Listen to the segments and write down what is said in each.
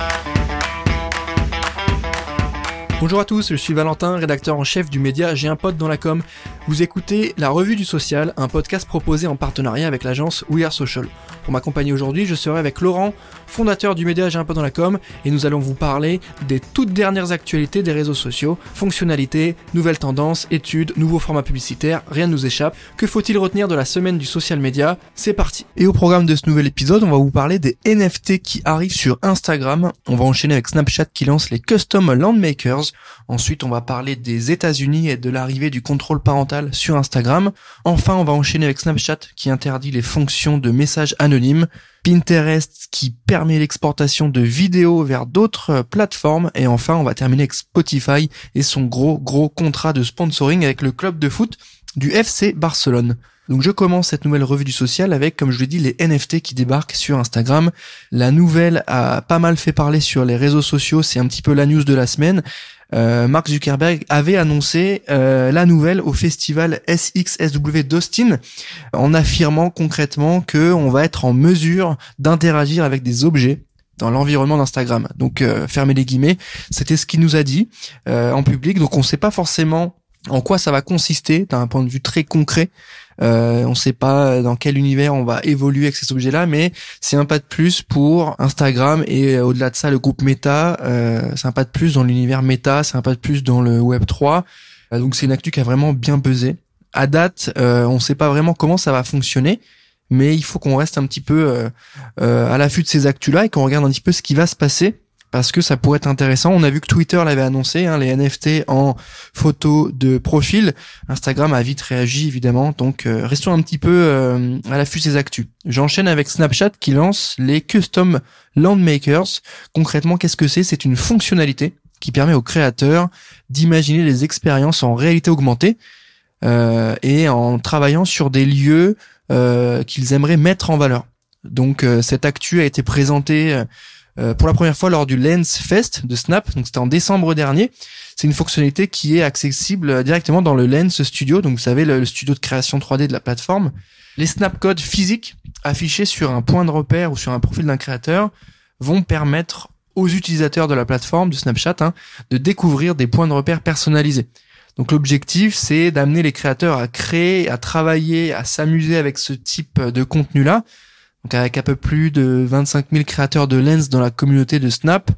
Bye. Bonjour à tous, je suis Valentin, rédacteur en chef du média J'ai un pote dans la com. Vous écoutez La Revue du Social, un podcast proposé en partenariat avec l'agence We Are Social. Pour m'accompagner aujourd'hui, je serai avec Laurent, fondateur du média J'ai un pote dans la com, et nous allons vous parler des toutes dernières actualités des réseaux sociaux, fonctionnalités, nouvelles tendances, études, nouveaux formats publicitaires, rien ne nous échappe. Que faut-il retenir de la semaine du social media C'est parti Et au programme de ce nouvel épisode, on va vous parler des NFT qui arrivent sur Instagram. On va enchaîner avec Snapchat qui lance les Custom Landmakers. Ensuite, on va parler des États-Unis et de l'arrivée du contrôle parental sur Instagram. Enfin, on va enchaîner avec Snapchat qui interdit les fonctions de messages anonymes. Pinterest qui permet l'exportation de vidéos vers d'autres plateformes et enfin on va terminer avec Spotify et son gros gros contrat de sponsoring avec le club de foot du FC Barcelone. Donc je commence cette nouvelle revue du social avec, comme je l'ai dit, les NFT qui débarquent sur Instagram. La nouvelle a pas mal fait parler sur les réseaux sociaux, c'est un petit peu la news de la semaine. Euh, Mark Zuckerberg avait annoncé euh, la nouvelle au festival SXSW d'Austin en affirmant concrètement que on va être en mesure d'interagir avec des objets dans l'environnement d'Instagram. Donc euh, fermez les guillemets, c'était ce qu'il nous a dit en public. Donc on ne sait pas forcément en quoi ça va consister d'un point de vue très concret. Euh, on ne sait pas dans quel univers on va évoluer avec ces objets-là, mais c'est un pas de plus pour Instagram et euh, au-delà de ça, le groupe Meta, euh, c'est un pas de plus dans l'univers Meta, c'est un pas de plus dans le Web 3. donc c'est une actu qui a vraiment bien pesé. À date, on ne sait pas vraiment comment ça va fonctionner, mais il faut qu'on reste un petit peu à l'affût de ces actus-là et qu'on regarde un petit peu ce qui va se passer parce que ça pourrait être intéressant. On a vu que Twitter l'avait annoncé, hein, les NFT en photo de profil. Instagram a vite réagi évidemment, donc euh, restons un petit peu euh, à l'affût de ces actus. J'enchaîne avec Snapchat qui lance les Custom Landmakers. Concrètement, qu'est-ce que c'est? C'est une fonctionnalité qui permet aux créateurs d'imaginer des expériences en réalité augmentée euh, et en travaillant sur des lieux qu'ils aimeraient mettre en valeur. Donc cette actu a été présentée euh, pour la première fois lors du Lens Fest de Snap, donc c'était en décembre dernier. C'est une fonctionnalité qui est accessible directement dans le Lens Studio, donc vous savez le, studio de création 3D de la plateforme. Les snapcodes physiques affichés sur un point de repère ou sur un profil d'un créateur vont permettre aux utilisateurs de la plateforme de Snapchat hein, de découvrir des points de repère personnalisés. Donc l'objectif, c'est d'amener les créateurs à créer, à travailler, à s'amuser avec ce type de contenu-là, donc avec un peu plus de 25 000 créateurs de Lens dans la communauté de Snap,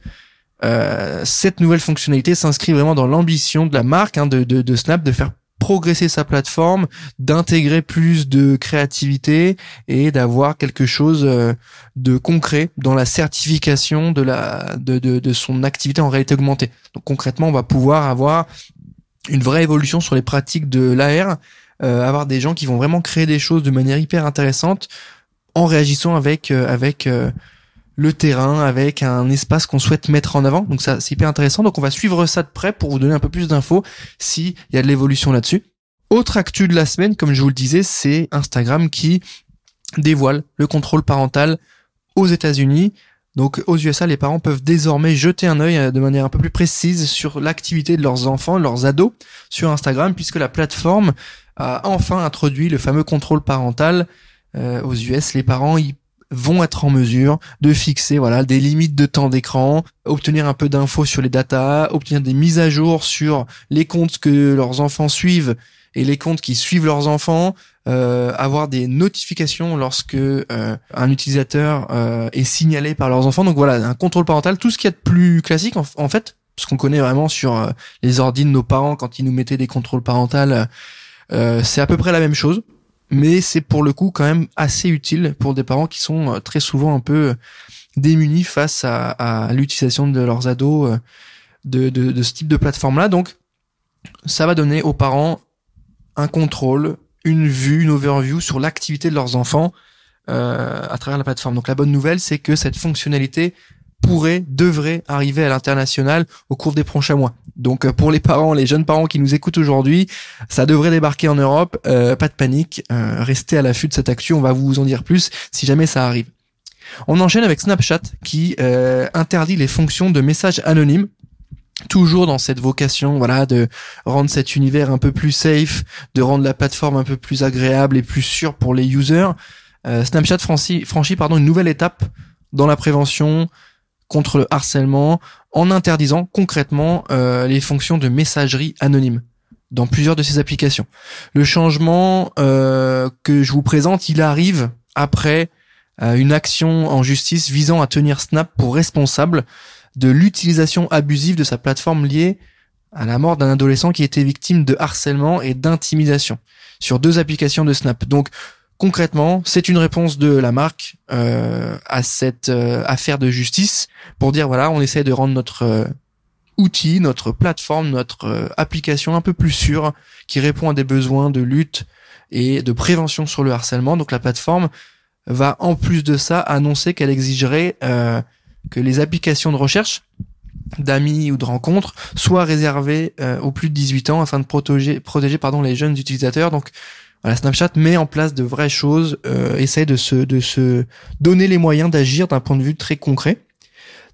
euh, cette nouvelle fonctionnalité s'inscrit vraiment dans l'ambition de la marque hein, de, de, de, Snap de faire progresser sa plateforme, d'intégrer plus de créativité et d'avoir quelque chose euh, de concret dans la certification de la de, de, de son activité en réalité augmentée. Donc concrètement, on va pouvoir avoir une vraie évolution sur les pratiques de l'AR, euh, avoir des gens qui vont vraiment créer des choses de manière hyper intéressante en réagissant avec euh, avec euh, le terrain, avec un espace qu'on souhaite mettre en avant. Donc ça, c'est hyper intéressant. Donc on va suivre ça de près pour vous donner un peu plus d'infos s'il y a de l'évolution là-dessus. Autre actu de la semaine, comme je vous le disais, c'est Instagram qui dévoile le contrôle parental aux États-Unis. Donc aux USA, les parents peuvent désormais jeter un œil euh, de manière un peu plus précise sur l'activité de leurs enfants, leurs ados sur Instagram, puisque la plateforme a enfin introduit le fameux contrôle parental euh, aux US, les parents ils vont être en mesure de fixer voilà des limites de temps d'écran, obtenir un peu d'infos sur les datas, obtenir des mises à jour sur les comptes que leurs enfants suivent et les comptes qui suivent leurs enfants, euh, avoir des notifications lorsque euh, un utilisateur euh, est signalé par leurs enfants. Donc voilà, un contrôle parental, tout ce qui est de plus classique en, fait, ce qu'on connaît vraiment sur euh, les ordi de nos parents quand ils nous mettaient des contrôles parentaux, c'est à peu près la même chose mais c'est pour le coup quand même assez utile pour des parents qui sont euh, très souvent un peu euh, démunis face à, l'utilisation de leurs ados euh, de, de, ce type de plateforme-là. Donc, ça va donner aux parents un contrôle, une vue, une overview sur l'activité de leurs enfants à travers la plateforme. Donc la bonne nouvelle, c'est que cette fonctionnalité pourrait, devrait arriver à l'international au cours des prochains mois. Donc euh, pour les parents, les jeunes parents qui nous écoutent aujourd'hui, ça devrait débarquer en Europe. Euh, pas de panique, euh, restez à l'affût de cette action. On va vous en dire plus si jamais ça arrive. On enchaîne avec Snapchat qui interdit les fonctions de messages anonymes toujours dans cette vocation voilà de rendre cet univers un peu plus safe, de rendre la plateforme un peu plus agréable et plus sûre pour les users. Snapchat franchit, franchit pardon une nouvelle étape dans la prévention contre le harcèlement en interdisant concrètement euh, les fonctions de messagerie anonyme dans plusieurs de ces applications. Le changement euh, que je vous présente, il arrive après euh, une action en justice visant à tenir Snap pour responsable de l'utilisation abusive de sa plateforme liée à la mort d'un adolescent qui était victime de harcèlement et d'intimidation sur deux applications de Snap. Donc concrètement, c'est une réponse de la marque euh, à cette euh, affaire de justice pour dire voilà, on essaie de rendre notre euh, outil, notre plateforme, notre application un peu plus sûre, qui répond à des besoins de lutte et de prévention sur le harcèlement. Donc la plateforme va en plus de ça annoncer qu'elle exigerait que les applications de recherche d'amis ou de rencontres soient réservées aux plus de 18 ans afin de protéger, protéger pardon, les jeunes utilisateurs. Donc voilà, Snapchat met en place de vraies choses, euh, essaie de se, donner les moyens d'agir d'un point de vue très concret.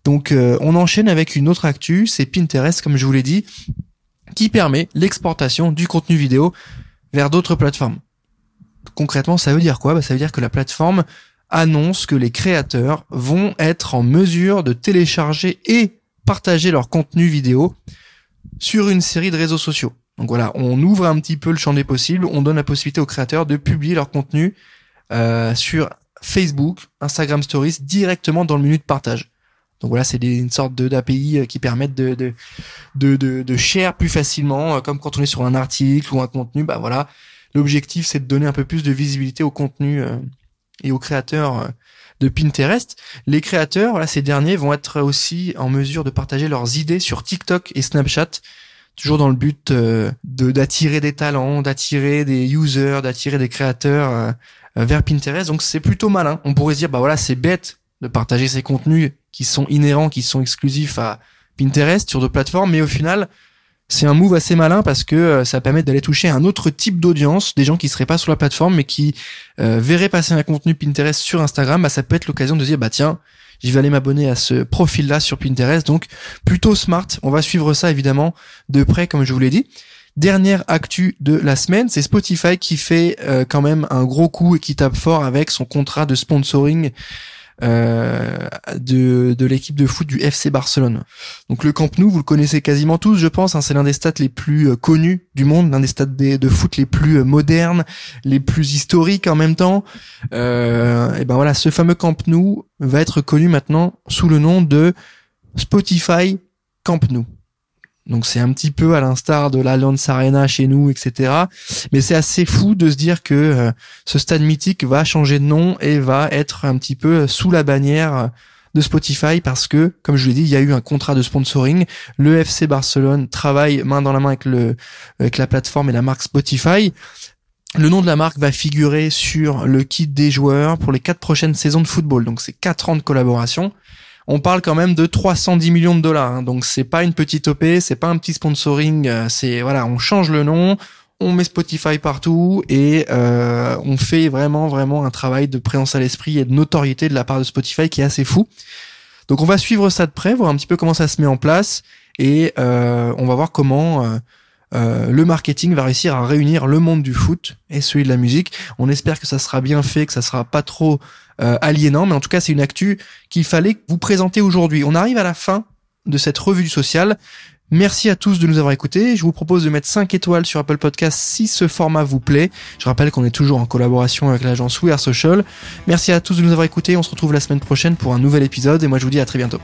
Donc euh, on enchaîne avec une autre actu, c'est Pinterest, comme je vous l'ai dit, qui permet l'exportation du contenu vidéo vers d'autres plateformes. Concrètement, ça veut dire quoi? Bah, Ça veut dire que la plateforme annonce que les créateurs vont être en mesure de télécharger et partager leur contenu vidéo sur une série de réseaux sociaux. Donc voilà, on ouvre un petit peu le champ des possibles, on donne la possibilité aux créateurs de publier leur contenu euh, sur Facebook, Instagram Stories directement dans le menu de partage. Donc voilà, c'est une sorte d'API euh, qui permettent de de, de de de share plus facilement, euh, comme quand on est sur un article ou un contenu. Bah voilà, l'objectif c'est de donner un peu plus de visibilité au contenu et aux créateurs de Pinterest. Les créateurs, voilà, ces derniers vont être aussi en mesure de partager leurs idées sur TikTok et Snapchat toujours dans le but euh, de d'attirer des talents, d'attirer des users, d'attirer des créateurs euh, euh, vers Pinterest. Donc c'est plutôt malin. On pourrait se dire bah voilà c'est bête de partager ces contenus qui sont inhérents, qui sont exclusifs à Pinterest sur d'autres plateformes, mais au final c'est un move assez malin parce que ça permet d'aller toucher un autre type d'audience, des gens qui seraient pas sur la plateforme mais qui verraient passer un contenu Pinterest sur Instagram. Bah ça peut être l'occasion de dire bah tiens je vais aller m'abonner à ce profil-là sur Pinterest. Donc plutôt smart. On va suivre ça évidemment de près, comme je vous l'ai dit. Dernière actu de la semaine, c'est Spotify qui fait euh, quand même un gros coup et qui tape fort avec son contrat de sponsoring de, de l'équipe de foot du FC Barcelone. Donc le Camp Nou, vous le connaissez quasiment tous, je pense. Hein, c'est l'un des stades les plus euh, connus du monde, l'un des stades de, foot les plus euh, modernes, les plus historiques en même temps. Euh, et ben voilà, ce fameux Camp Nou va être connu maintenant sous le nom de Spotify Camp Nou. Donc c'est un petit peu à l'instar de l'Allianz Arena chez nous, etc. Mais c'est assez fou de se dire que euh, ce stade mythique va changer de nom et va être un petit peu sous la bannière de Spotify parce que, comme je l'ai dit, il y a eu un contrat de sponsoring. Le FC Barcelone travaille main dans la main avec le avec la plateforme et la marque Spotify. Le nom de la marque va figurer sur le kit des joueurs pour les quatre prochaines saisons de football. Donc c'est quatre ans de collaboration on parle quand même de 310 millions de dollars. Hein. donc c'est pas une petite OP, c'est pas un petit sponsoring. Euh, c'est voilà, on change le nom, on met Spotify partout et euh, on fait vraiment vraiment un travail de présence à l'esprit et de notoriété de la part de Spotify qui est assez fou. Donc on va suivre ça de près, voir un petit peu comment ça se met en place et euh, on va voir comment le marketing va réussir à réunir le monde du foot et celui de la musique. On espère que ça sera bien fait, que ça sera pas trop aliénant, mais en tout cas c'est une actu qu'il fallait vous présenter aujourd'hui. On arrive à la fin de cette revue du social. Merci à tous de nous avoir écoutés. Je vous propose de mettre 5 étoiles sur Apple Podcast si ce format vous plaît. Je rappelle qu'on est toujours en collaboration avec l'agence We Are Social. Merci à tous de nous avoir écoutés. On se retrouve la semaine prochaine pour un nouvel épisode et moi je vous dis à très bientôt.